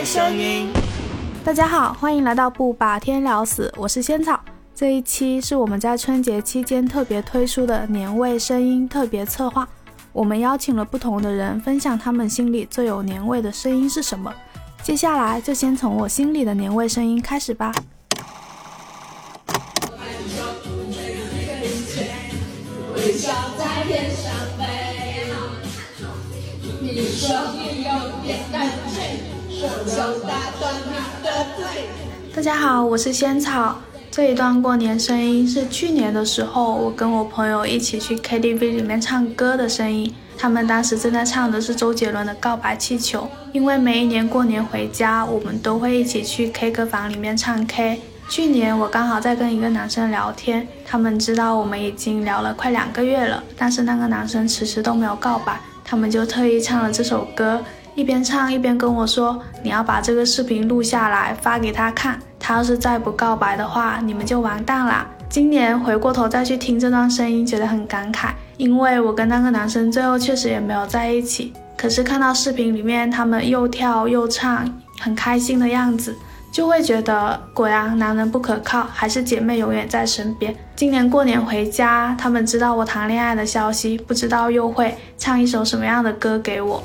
味声音。大家好，欢迎来到不把天聊死，我是仙草。这一期是我们在春节期间特别推出的年味声音特别策划，我们邀请了不同的人分享他们心里最有年味的声音是什么。接下来就先从我心里的年味声音开始吧。大家好，我是仙草。这一段过年声音是去年的时候，我跟我朋友一起去 KTV 里面唱歌的声音。他们当时正在唱的是周杰伦的《告白气球》。因为每一年过年回家，我们都会一起去 K 歌房里面唱 K。去年我刚好在跟一个男生聊天，他们知道我们已经聊了快两个月了，但是那个男生迟迟都没有告白，他们就特意唱了这首歌。一边唱一边跟我说：“你要把这个视频录下来发给他看，他要是再不告白的话，你们就完蛋了。”今年回过头再去听这段声音，觉得很感慨，因为我跟那个男生最后确实也没有在一起。可是看到视频里面他们又跳又唱，很开心的样子，就会觉得果然男人不可靠，还是姐妹永远在身边。今年过年回家，他们知道我谈恋爱的消息，不知道又会唱一首什么样的歌给我。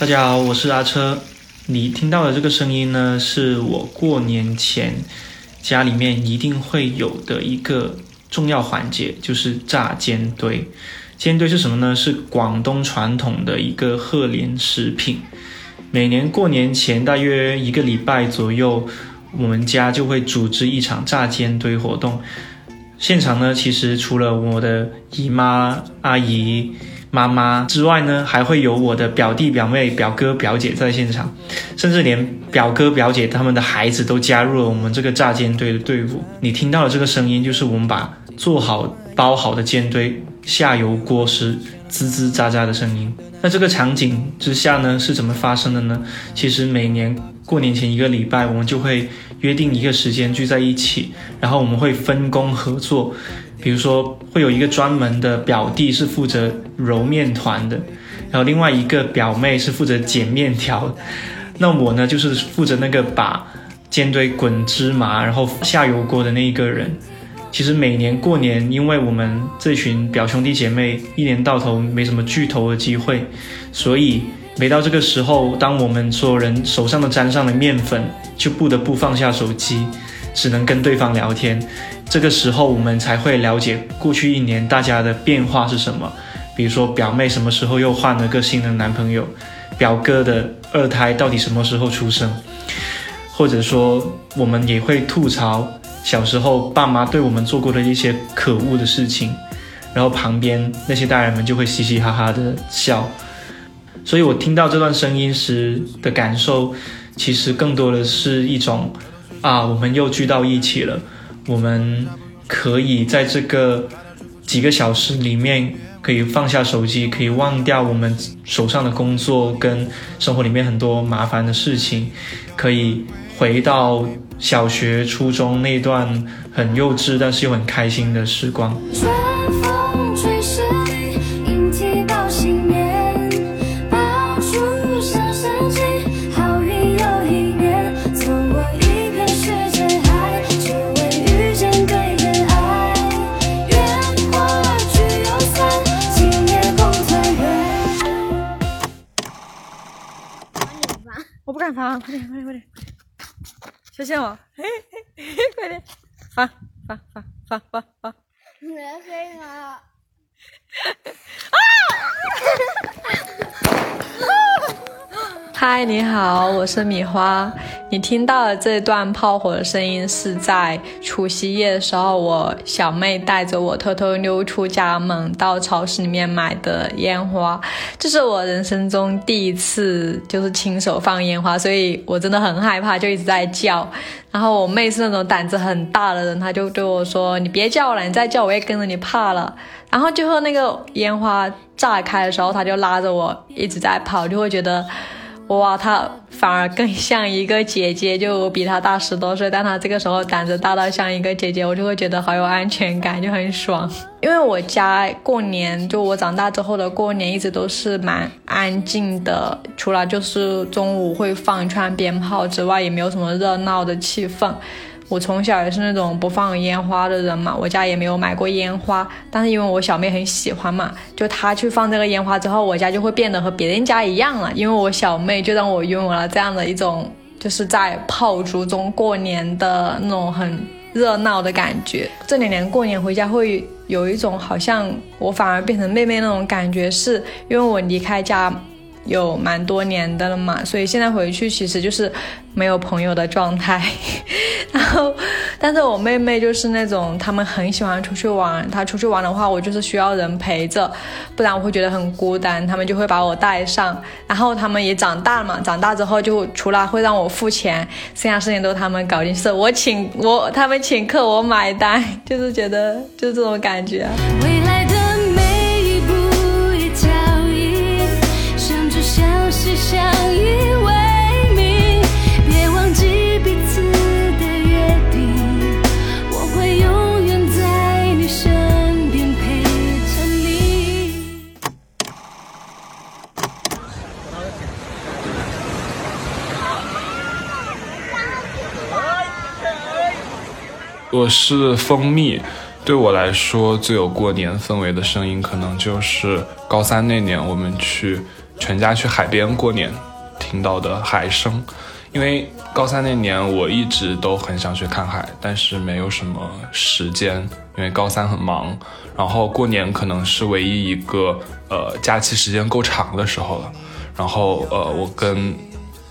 大家好，我是阿车。你听到的这个声音呢，是我过年前家里面一定会有的一个重要环节，就是炸煎堆。煎堆是什么呢？是广东传统的一个贺年食品。每年过年前大约一个礼拜左右，我们家就会组织一场炸煎堆活动。现场呢，其实除了我的姨妈、阿姨。妈妈之外呢，还会有我的表弟、表妹、表哥、表姐在现场，甚至连表哥、表姐他们的孩子都加入了我们这个炸煎堆的队伍。你听到的这个声音，就是我们把做好、包好的煎堆下油锅时滋滋喳喳的声音。那这个场景之下呢，是怎么发生的呢？其实每年过年前一个礼拜，我们就会约定一个时间聚在一起，然后我们会分工合作。比如说，会有一个专门的表弟是负责揉面团的，然后另外一个表妹是负责剪面条，那我呢就是负责那个把煎堆滚芝麻，然后下油锅的那一个人。其实每年过年，因为我们这群表兄弟姐妹一年到头没什么聚头的机会，所以每到这个时候，当我们所有人手上都沾上了面粉，就不得不放下手机，只能跟对方聊天。这个时候，我们才会了解过去一年大家的变化是什么。比如说，表妹什么时候又换了个新的男朋友，表哥的二胎到底什么时候出生，或者说，我们也会吐槽小时候爸妈对我们做过的一些可恶的事情，然后旁边那些大人们就会嘻嘻哈哈的笑。所以我听到这段声音时的感受，其实更多的是一种啊，我们又聚到一起了。我们可以在这个几个小时里面，可以放下手机，可以忘掉我们手上的工作跟生活里面很多麻烦的事情，可以回到小学、初中那段很幼稚但是又很开心的时光。发，快点，快点，快点！小心我，嘿嘿嘿，快点，发发发发发发！你的声音啊！啊！嗨，你好，我是米花。你听到的这段炮火的声音，是在除夕夜的时候，我小妹带着我偷偷溜出家门，到超市里面买的烟花。这是我人生中第一次，就是亲手放烟花，所以我真的很害怕，就一直在叫。然后我妹是那种胆子很大的人，她就对我说：“你别叫了，你再叫我也跟着你怕了。”然后最后那个烟花炸开的时候，她就拉着我一直在跑，就会觉得。哇，她反而更像一个姐姐，就比她大十多岁，但她这个时候胆子大到像一个姐姐，我就会觉得好有安全感，就很爽。因为我家过年，就我长大之后的过年，一直都是蛮安静的，除了就是中午会放一串鞭炮之外，也没有什么热闹的气氛。我从小也是那种不放烟花的人嘛，我家也没有买过烟花，但是因为我小妹很喜欢嘛，就她去放这个烟花之后，我家就会变得和别人家一样了，因为我小妹就让我拥有了这样的一种，就是在炮竹中过年的那种很热闹的感觉。这两年过年回家会有一种好像我反而变成妹妹那种感觉，是因为我离开家。有蛮多年的了嘛，所以现在回去其实就是没有朋友的状态。然后，但是我妹妹就是那种他们很喜欢出去玩，她出去玩的话，我就是需要人陪着，不然我会觉得很孤单。他们就会把我带上，然后他们也长大了嘛，长大之后就除了会让我付钱，剩下事情都他们搞定，是我请我他们请客，我买单，就是觉得就是这种感觉。未来的我是蜂蜜，对我来说最有过年氛围的声音，可能就是高三那年我们去全家去海边过年听到的海声。因为高三那年我一直都很想去看海，但是没有什么时间，因为高三很忙。然后过年可能是唯一一个呃假期时间够长的时候了。然后呃，我跟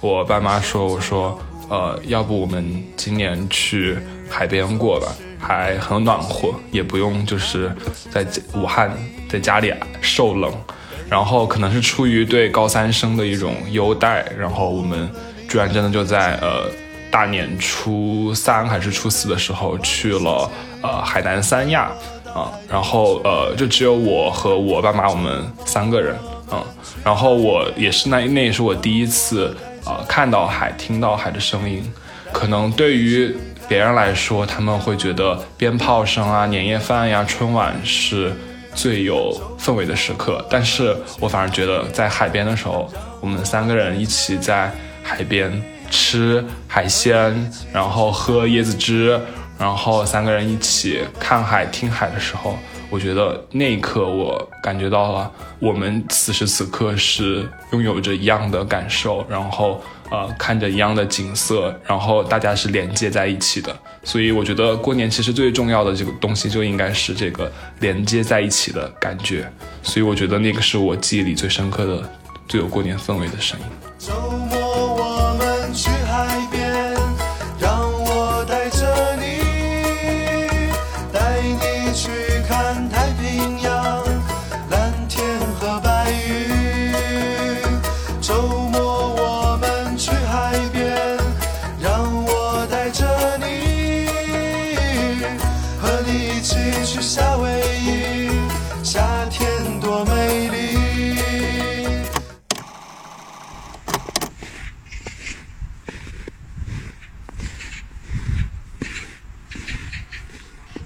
我爸妈说，我说呃，要不我们今年去。海边过吧，还很暖和，也不用就是在武汉在家里受冷。然后可能是出于对高三生的一种优待，然后我们居然真的就在呃大年初三还是初四的时候去了呃海南三亚啊，然后呃就只有我和我爸妈我们三个人啊，然后我也是那那也是我第一次啊看到海听到海的声音，可能对于。别人来说，他们会觉得鞭炮声啊、年夜饭呀、春晚是最有氛围的时刻。但是我反而觉得，在海边的时候，我们三个人一起在海边吃海鲜，然后喝椰子汁，然后三个人一起看海、听海的时候，我觉得那一刻我感觉到了，我们此时此刻是拥有着一样的感受，然后。呃，看着一样的景色，然后大家是连接在一起的，所以我觉得过年其实最重要的这个东西就应该是这个连接在一起的感觉，所以我觉得那个是我记忆里最深刻的、最有过年氛围的声音。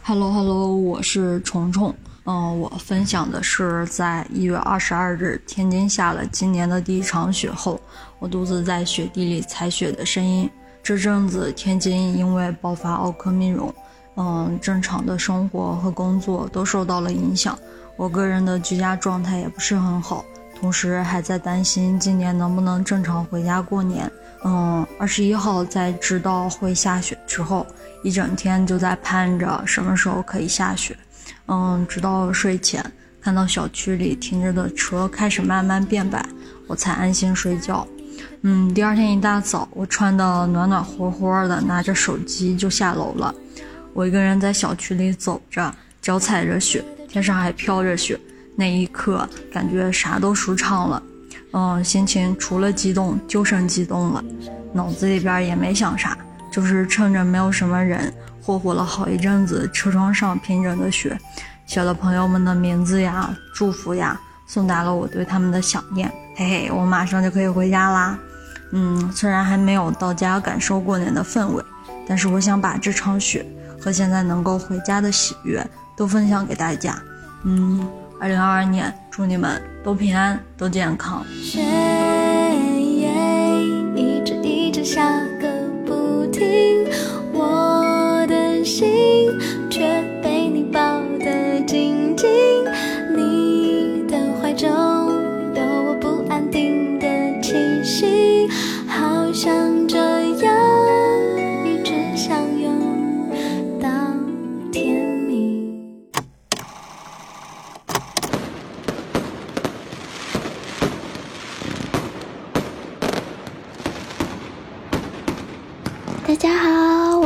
Hello，Hello，我是虫虫。嗯，我分享的是在一月二十二日天津下了今年的第一场雪后，我独自在雪地里踩雪的声音。这阵子天津因为爆发奥克密戎，嗯，正常的生活和工作都受到了影响。我个人的居家状态也不是很好，同时还在担心今年能不能正常回家过年。嗯，二十一号在知道会下雪之后。一整天就在盼着什么时候可以下雪，嗯，直到睡前看到小区里停着的车开始慢慢变白，我才安心睡觉。嗯，第二天一大早，我穿的暖暖和和的，拿着手机就下楼了。我一个人在小区里走着，脚踩着雪，天上还飘着雪。那一刻，感觉啥都舒畅了。嗯，心情除了激动就剩激动了，脑子里边也没想啥，就是趁着没有什么人，霍霍了好一阵子车窗上平整的雪，写了朋友们的名字呀、祝福呀，送达了我对他们的想念。嘿嘿，我马上就可以回家啦。嗯，虽然还没有到家感受过年的氛围，但是我想把这场雪。和现在能够回家的喜悦都分享给大家。嗯，二零二二年，祝你们都平安，都健康。雪一直一直下我的心。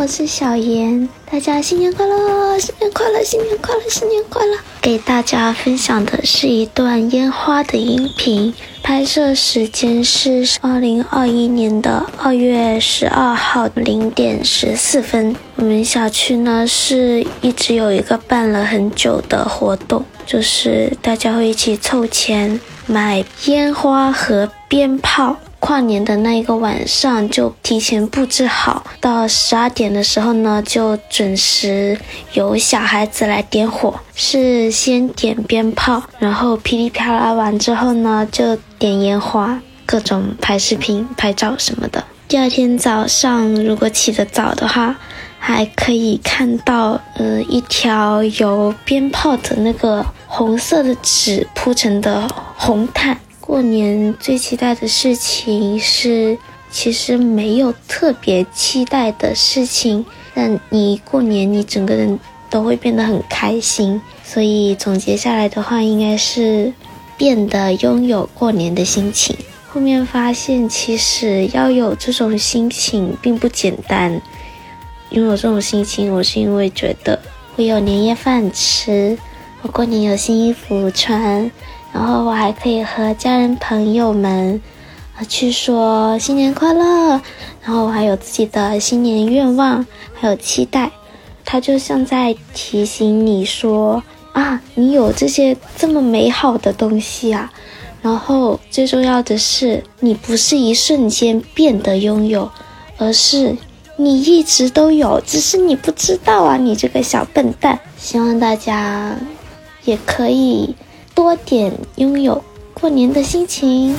是小妍，大家新年快乐，新年快乐，新年快乐，新年快乐！给大家分享的是一段烟花的音频，拍摄时间是二零二一年的二月十二号零点十四分。我们小区呢是一直有一个办了很久的活动，就是大家会一起凑钱买烟花和鞭炮。跨年的那一个晚上就提前布置好，到十二点的时候呢，就准时由小孩子来点火，是先点鞭炮，然后噼里啪啦完之后呢，就点烟花，各种拍视频、拍照什么的。第二天早上如果起得早的话，还可以看到呃一条由鞭炮的那个红色的纸铺成的红毯。过年最期待的事情是，其实没有特别期待的事情，但你过年你整个人都会变得很开心。所以总结下来的话，应该是变得拥有过年的心情。后面发现，其实要有这种心情并不简单。拥有这种心情，我是因为觉得我有年夜饭吃，我过年有新衣服穿。然后我还可以和家人朋友们，啊去说新年快乐，然后我还有自己的新年愿望，还有期待，它就像在提醒你说啊，你有这些这么美好的东西啊，然后最重要的是，你不是一瞬间变得拥有，而是你一直都有，只是你不知道啊，你这个小笨蛋。希望大家也可以。多点拥有过年的心情。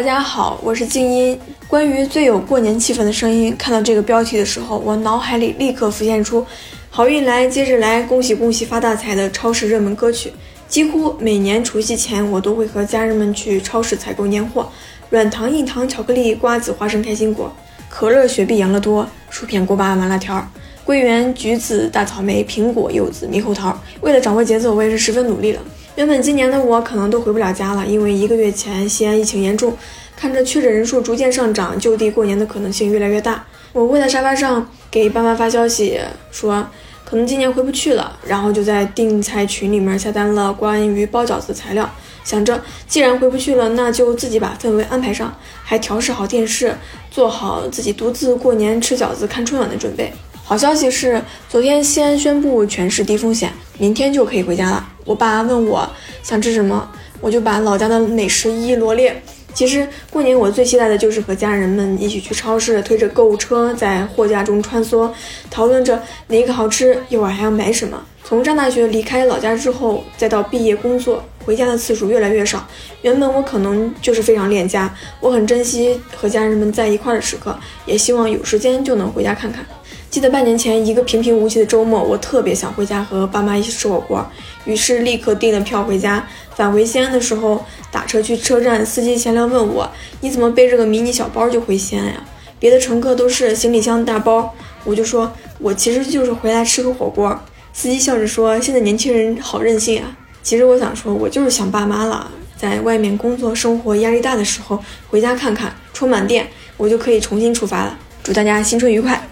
大家好，我是静音。关于最有过年气氛的声音，看到这个标题的时候，我脑海里立刻浮现出“好运来接着来，恭喜恭喜发大财”的超市热门歌曲。几乎每年除夕前，我都会和家人们去超市采购年货：软糖、硬糖、巧克力、瓜子、花生、开心果、可乐、雪碧、养乐多、薯片、锅巴、麻辣条、桂圆、橘子、大草莓、苹果、柚子、猕猴桃。为了掌握节奏，我也是十分努力了。原本今年的我可能都回不了家了，因为一个月前西安疫情严重，看着确诊人数逐渐上涨，就地过年的可能性越来越大。我窝在沙发上给爸妈发消息说，可能今年回不去了，然后就在订菜群里面下单了关于包饺子的材料，想着既然回不去了，那就自己把氛围安排上，还调试好电视，做好自己独自过年吃饺子、看春晚的准备。好消息是，昨天西安宣布全市低风险，明天就可以回家了。我爸问我想吃什么，我就把老家的美食一一罗列。其实过年我最期待的就是和家人们一起去超市，推着购物车在货架中穿梭，讨论着哪个好吃，一会儿还要买什么。从上大学离开老家之后，再到毕业工作，回家的次数越来越少。原本我可能就是非常恋家，我很珍惜和家人们在一块的时刻，也希望有时间就能回家看看。记得半年前一个平平无奇的周末，我特别想回家和爸妈一起吃火锅，于是立刻订了票回家。返回西安的时候，打车去车站，司机闲聊问我：“你怎么背着个迷你小包就回西安呀？别的乘客都是行李箱大包。”我就说：“我其实就是回来吃个火锅。”司机笑着说：“现在年轻人好任性啊！”其实我想说，我就是想爸妈了，在外面工作生活压力大的时候，回家看看，充满电，我就可以重新出发了。祝大家新春愉快！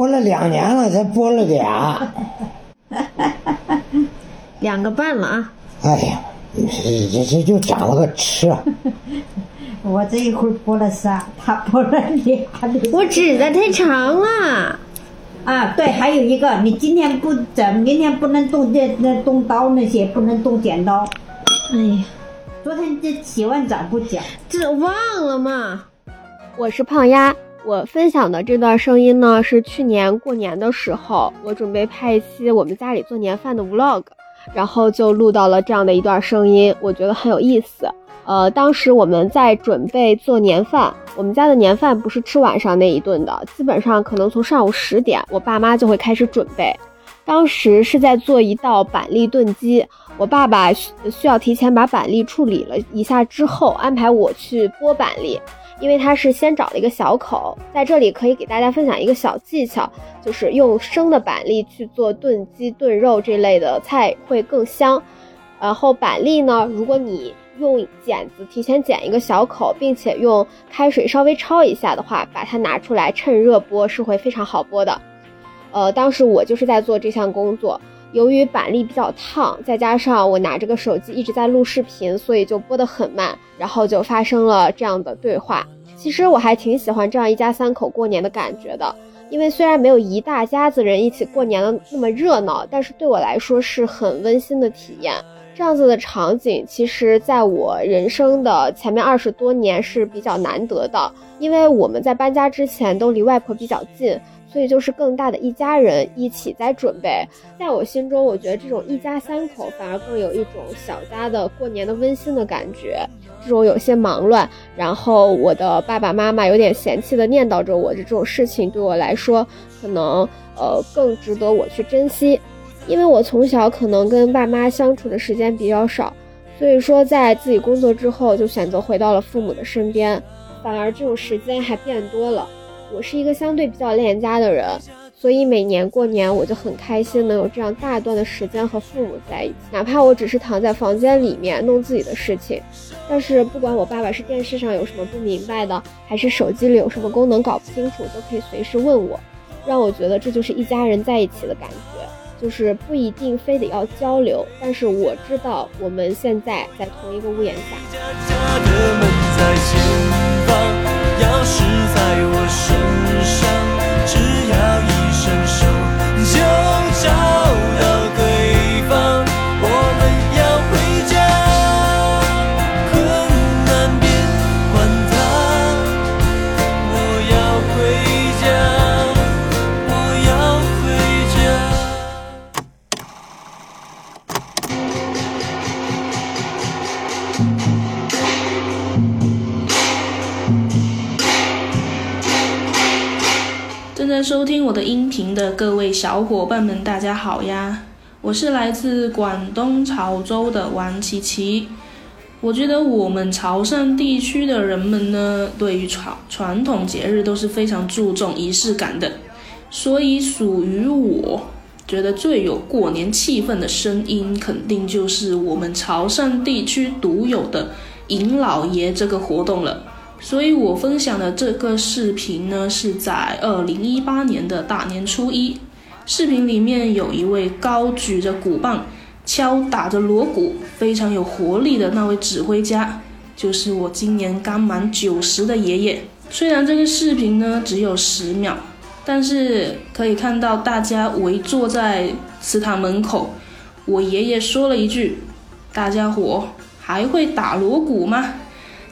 播了两年了，才播了俩。两个半了啊！哎呀，这这这就长了个吃。我这一会儿播了仨，他播了俩。我指的太长了。啊，对，还有一个，你今天不整，明天不能动这那动刀那些，不能动剪刀。哎呀，昨天这洗完澡不剪，这忘了嘛。我是胖丫，我分享的这段声音呢，是去年过年的时候，我准备拍一期我们家里做年饭的 vlog，然后就录到了这样的一段声音，我觉得很有意思。呃，当时我们在准备做年饭，我们家的年饭不是吃晚上那一顿的，基本上可能从上午十点，我爸妈就会开始准备。当时是在做一道板栗炖鸡，我爸爸需需要提前把板栗处理了一下之后，安排我去剥板栗，因为它是先找了一个小口。在这里可以给大家分享一个小技巧，就是用生的板栗去做炖鸡、炖肉这类的菜会更香。然后板栗呢，如果你用剪子提前剪一个小口，并且用开水稍微焯一下的话，把它拿出来趁热剥是会非常好剥的。呃，当时我就是在做这项工作，由于板栗比较烫，再加上我拿着个手机一直在录视频，所以就播得很慢，然后就发生了这样的对话。其实我还挺喜欢这样一家三口过年的感觉的，因为虽然没有一大家子人一起过年的那么热闹，但是对我来说是很温馨的体验。这样子的场景，其实在我人生的前面二十多年是比较难得的，因为我们在搬家之前都离外婆比较近，所以就是更大的一家人一起在准备。在我心中，我觉得这种一家三口反而更有一种小家的过年的温馨的感觉。这种有些忙乱，然后我的爸爸妈妈有点嫌弃的念叨着我的这种事情，对我来说，可能呃更值得我去珍惜。因为我从小可能跟爸妈相处的时间比较少，所以说在自己工作之后就选择回到了父母的身边，反而这种时间还变多了。我是一个相对比较恋家的人，所以每年过年我就很开心能有这样大段的时间和父母在一起，哪怕我只是躺在房间里面弄自己的事情，但是不管我爸爸是电视上有什么不明白的，还是手机里有什么功能搞不清楚，都可以随时问我，让我觉得这就是一家人在一起的感觉。就是不一定非得要交流，但是我知道我们现在在同一个屋檐下。钥匙在我身上，只要一伸手就找收听我的音频的各位小伙伴们，大家好呀！我是来自广东潮州的王琪琪。我觉得我们潮汕地区的人们呢，对于传传统节日都是非常注重仪式感的，所以属于我觉得最有过年气氛的声音，肯定就是我们潮汕地区独有的迎老爷这个活动了。所以我分享的这个视频呢，是在二零一八年的大年初一。视频里面有一位高举着鼓棒、敲打着锣鼓、非常有活力的那位指挥家，就是我今年刚满九十的爷爷。虽然这个视频呢只有十秒，但是可以看到大家围坐在祠堂门口，我爷爷说了一句：“大家伙还会打锣鼓吗？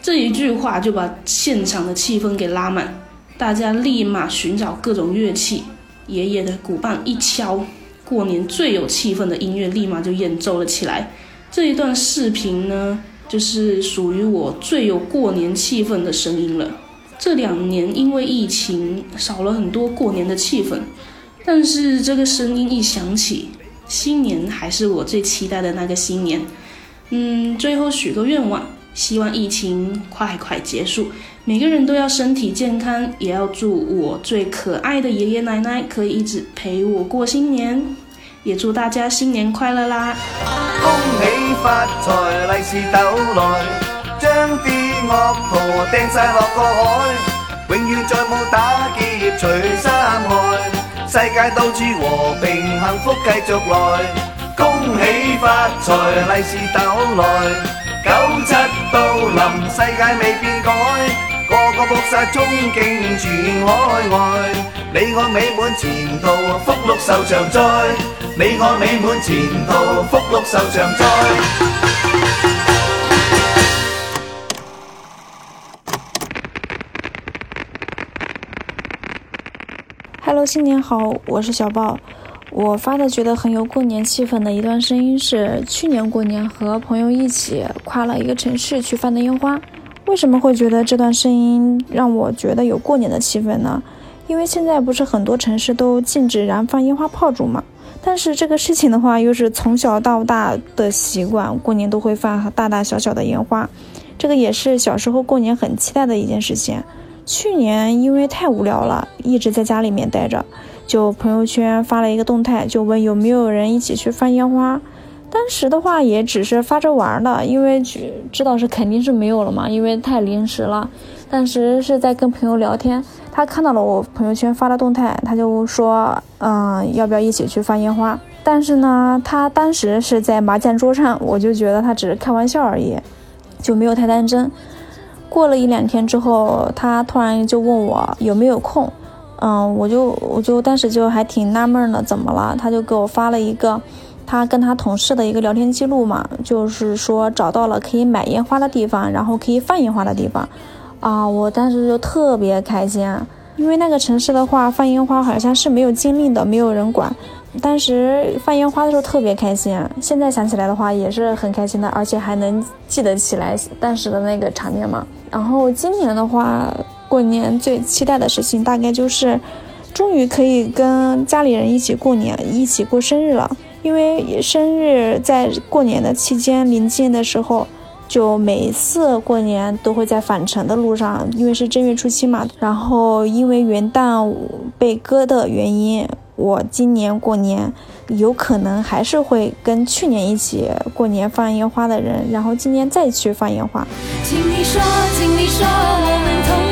这一句话就把现场的气氛给拉满，大家立马寻找各种乐器，爷爷的鼓棒一敲，过年最有气氛的音乐立马就演奏了起来。这一段视频呢，就是属于我最有过年气氛的声音了。这两年因为疫情少了很多过年的气氛，但是这个声音一响起，新年还是我最期待的那个新年。嗯，最后许个愿望，希望疫情快快结束，每个人都要身体健康，也要祝我最可爱的爷爷奶奶可以一直陪我过新年，也祝大家新年快乐啦！恭喜发财，利是斗来，将啲恶徒掟晒落个海，永遠再冇打劫除三害，世界到處和平幸福繼續來。恭喜发财，利是斗來，九七到临，世界未变改。个个搏殺衝勁全海外，你我美满前途，福祿壽長在。你我美满前途，福祿壽長在。Hello，新年好，我是小豹。我发的觉得很有过年气氛的一段声音是去年过年和朋友一起跨了一个城市去放的烟花。为什么会觉得这段声音让我觉得有过年的气氛呢？因为现在不是很多城市都禁止燃放烟花炮竹嘛，但是这个事情的话又是从小到大的习惯，过年都会放大大小小的烟花，这个也是小时候过年很期待的一件事情。去年因为太无聊了，一直在家里面待着，就朋友圈发了一个动态，就问有没有人一起去放烟花。当时的话也只是发着玩的，因为知道是肯定是没有了嘛，因为太临时了。当时是在跟朋友聊天，他看到了我朋友圈发的动态，他就说，嗯，要不要一起去放烟花？但是呢，他当时是在麻将桌上，我就觉得他只是开玩笑而已，就没有太当真。过了一两天之后，他突然就问我有没有空，嗯，我就我就当时就还挺纳闷的，怎么了？他就给我发了一个他跟他同事的一个聊天记录嘛，就是说找到了可以买烟花的地方，然后可以放烟花的地方，啊，我当时就特别开心，因为那个城市的话放烟花好像是没有禁令的，没有人管。当时放烟花的时候特别开心，现在想起来的话也是很开心的，而且还能记得起来当时的那个场面嘛。然后今年的话，过年最期待的事情大概就是，终于可以跟家里人一起过年，一起过生日了。因为生日在过年的期间临近的时候，就每次过年都会在返程的路上，因为是正月初七嘛。然后因为元旦被割的原因。我今年过年有可能还是会跟去年一起过年放烟花的人，然后今年再去放烟花。请你说，请你说，我们同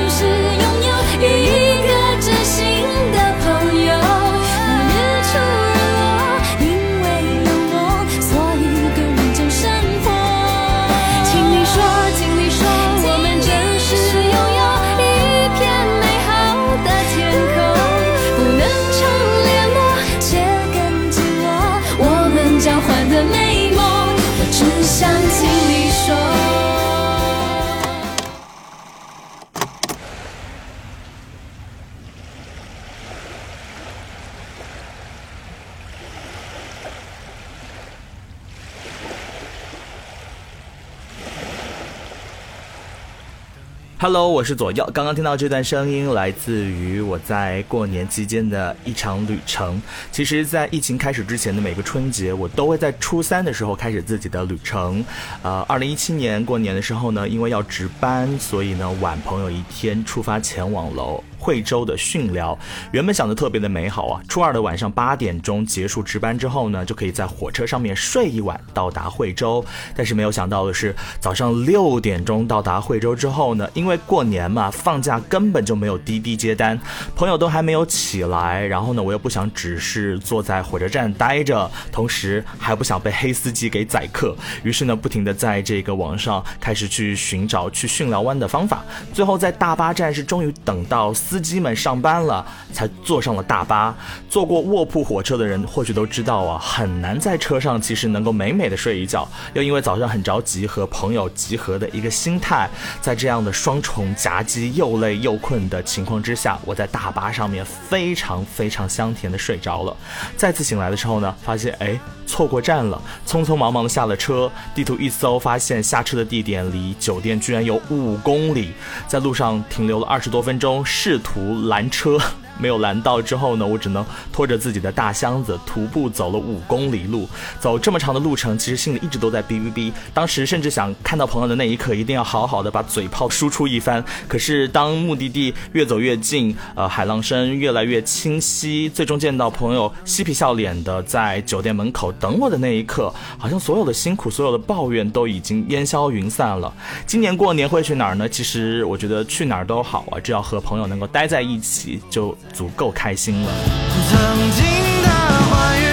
Hello，我是左右。刚刚听到这段声音，来自于我在过年期间的一场旅程。其实，在疫情开始之前的每个春节，我都会在初三的时候开始自己的旅程。呃，二零一七年过年的时候呢，因为要值班，所以呢晚朋友一天出发前往楼。惠州的训寮，原本想的特别的美好啊！初二的晚上八点钟结束值班之后呢，就可以在火车上面睡一晚，到达惠州。但是没有想到的是，早上六点钟到达惠州之后呢，因为过年嘛，放假根本就没有滴滴接单，朋友都还没有起来，然后呢，我又不想只是坐在火车站待着，同时还不想被黑司机给宰客，于是呢，不停的在这个网上开始去寻找去训寮湾的方法，最后在大巴站是终于等到司。司机们上班了才坐上了大巴。坐过卧铺火车的人或许都知道啊，很难在车上其实能够美美的睡一觉，又因为早上很着急和朋友集合的一个心态，在这样的双重夹击又累又困的情况之下，我在大巴上面非常非常香甜的睡着了。再次醒来的时候呢，发现哎错过站了，匆匆忙忙的下了车，地图一搜，发现下车的地点离酒店居然有五公里，在路上停留了二十多分钟，试图拦车。没有拦到之后呢，我只能拖着自己的大箱子徒步走了五公里路。走这么长的路程，其实心里一直都在哔哔哔。当时甚至想看到朋友的那一刻，一定要好好的把嘴炮输出一番。可是当目的地越走越近，呃，海浪声越来越清晰，最终见到朋友嬉皮笑脸的在酒店门口等我的那一刻，好像所有的辛苦、所有的抱怨都已经烟消云散了。今年过年会去哪儿呢？其实我觉得去哪儿都好啊，只要和朋友能够待在一起就。足够开心了。曾经的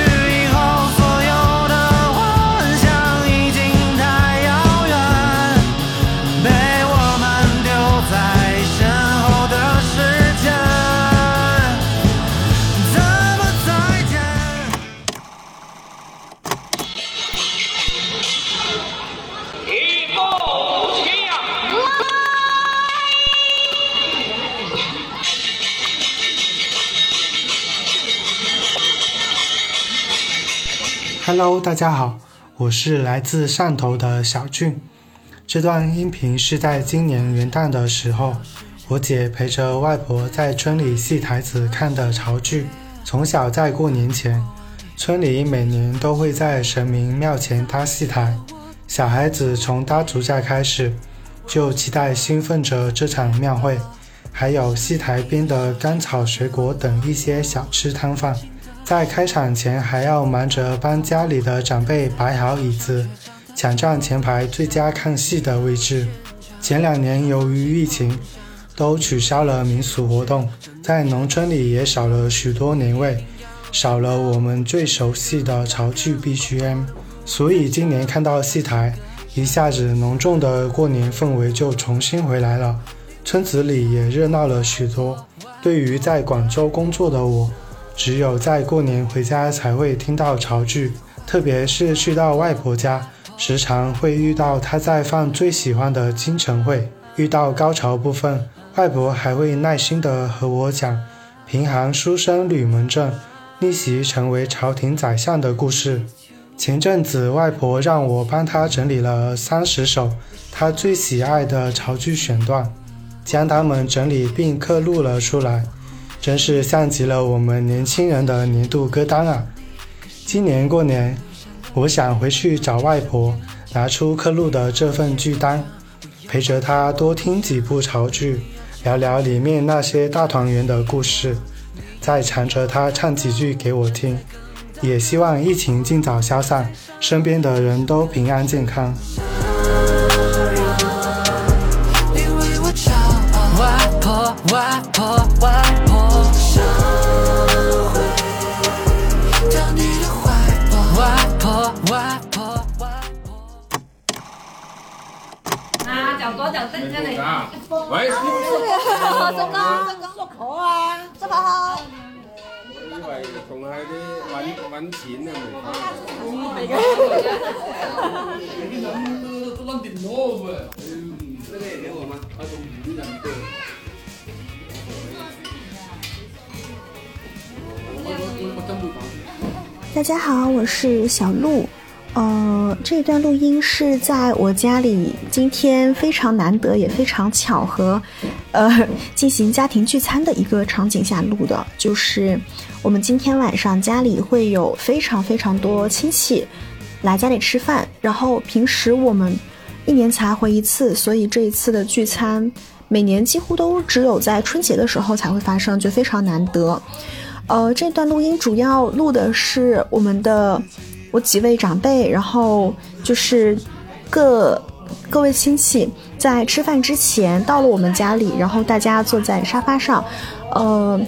Hello，大家好，我是来自汕头的小俊。这段音频是在今年元旦的时候，我姐陪着外婆在村里戏台子看的潮剧。从小在过年前，村里每年都会在神明庙前搭戏台，小孩子从搭竹架开始，就期待兴奋着这场庙会。还有戏台边的甘草、水果等一些小吃摊贩。在开场前还要忙着帮家里的长辈摆好椅子，抢占前排最佳看戏的位置。前两年由于疫情，都取消了民俗活动，在农村里也少了许多年味，少了我们最熟悉的潮剧 BGM。所以今年看到戏台，一下子浓重的过年氛围就重新回来了，村子里也热闹了许多。对于在广州工作的我，只有在过年回家才会听到潮剧，特别是去到外婆家，时常会遇到她在放最喜欢的《京城会》。遇到高潮部分，外婆还会耐心地和我讲平寒书生吕蒙正逆袭成为朝廷宰相的故事。前阵子，外婆让我帮她整理了三十首她最喜爱的潮剧选段，将它们整理并刻录了出来。真是像极了我们年轻人的年度歌单啊！今年过年，我想回去找外婆，拿出刻录的这份剧单，陪着她多听几部潮剧，聊聊里面那些大团圆的故事，再缠着她唱几句给我听。也希望疫情尽早消散，身边的人都平安健康。脚多脚蹬下来。喂，什么？什么？漱口啊，这么好。以為仲係啲揾揾錢啊，每個都諗電腦喎。這個也給我嗎？啊，都五人個。我我我真不管。大家好，我是小鹿。呃，这段录音是在我家里，今天非常难得也非常巧合，呃，进行家庭聚餐的一个场景下录的。就是我们今天晚上家里会有非常非常多亲戚来家里吃饭，然后平时我们一年才回一次，所以这一次的聚餐每年几乎都只有在春节的时候才会发生，就非常难得。呃，这段录音主要录的是我们的我几位长辈，然后就是各各位亲戚在吃饭之前到了我们家里，然后大家坐在沙发上，呃，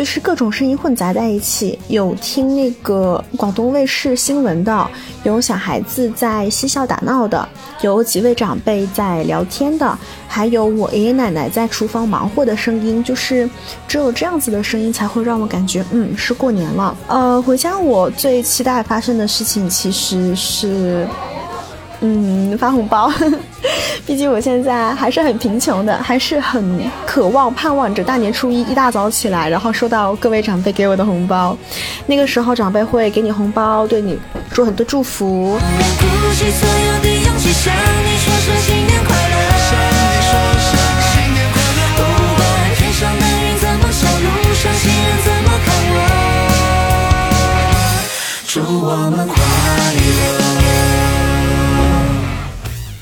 就是各种声音混杂在一起，有听那个广东卫视新闻的，有小孩子在嬉笑打闹的，有几位长辈在聊天的，还有我爷爷奶奶在厨房忙活的声音。就是只有这样子的声音，才会让我感觉，嗯，是过年了。呃，回家我最期待发生的事情其实是。嗯，发红包，毕竟我现在还是很贫穷的，还是很渴望、盼望着大年初一一大早起来，然后收到各位长辈给我的红包。那个时候，长辈会给你红包，对你说很多祝福。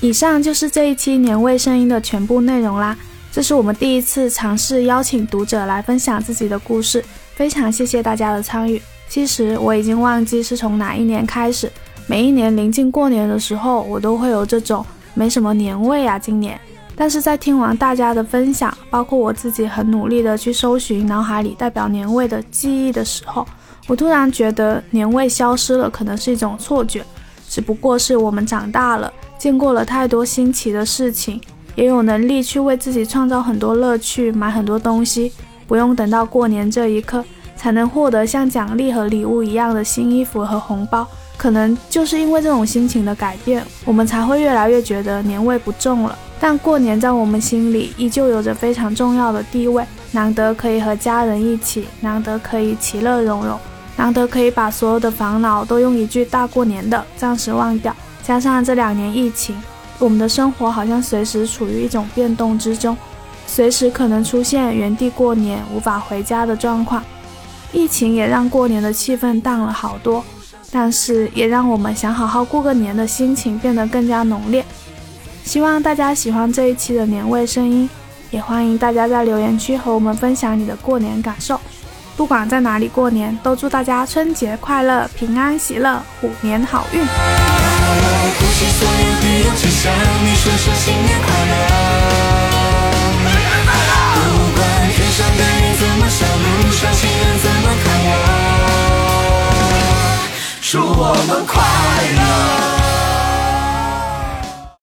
以上就是这一期年味声音的全部内容啦。这是我们第一次尝试邀请读者来分享自己的故事，非常谢谢大家的参与。其实我已经忘记是从哪一年开始，每一年临近过年的时候，我都会有这种没什么年味啊。今年，但是在听完大家的分享，包括我自己很努力的去搜寻脑海里代表年味的记忆的时候，我突然觉得年味消失了，可能是一种错觉，只不过是我们长大了。见过了太多新奇的事情，也有能力去为自己创造很多乐趣，买很多东西，不用等到过年这一刻才能获得像奖励和礼物一样的新衣服和红包。可能就是因为这种心情的改变，我们才会越来越觉得年味不重了。但过年在我们心里依旧有着非常重要的地位，难得可以和家人一起，难得可以其乐融融，难得可以把所有的烦恼都用一句“大过年的”暂时忘掉。加上这两年疫情，我们的生活好像随时处于一种变动之中，随时可能出现原地过年无法回家的状况。疫情也让过年的气氛淡了好多，但是也让我们想好好过个年的心情变得更加浓烈。希望大家喜欢这一期的年味声音，也欢迎大家在留言区和我们分享你的过年感受。不管在哪里过年，都祝大家春节快乐、平安喜乐、虎年好运。我鼓起所有的勇气，向你说声新年快乐。不管天上的云怎么笑，路上行人怎么看我？祝我们快乐。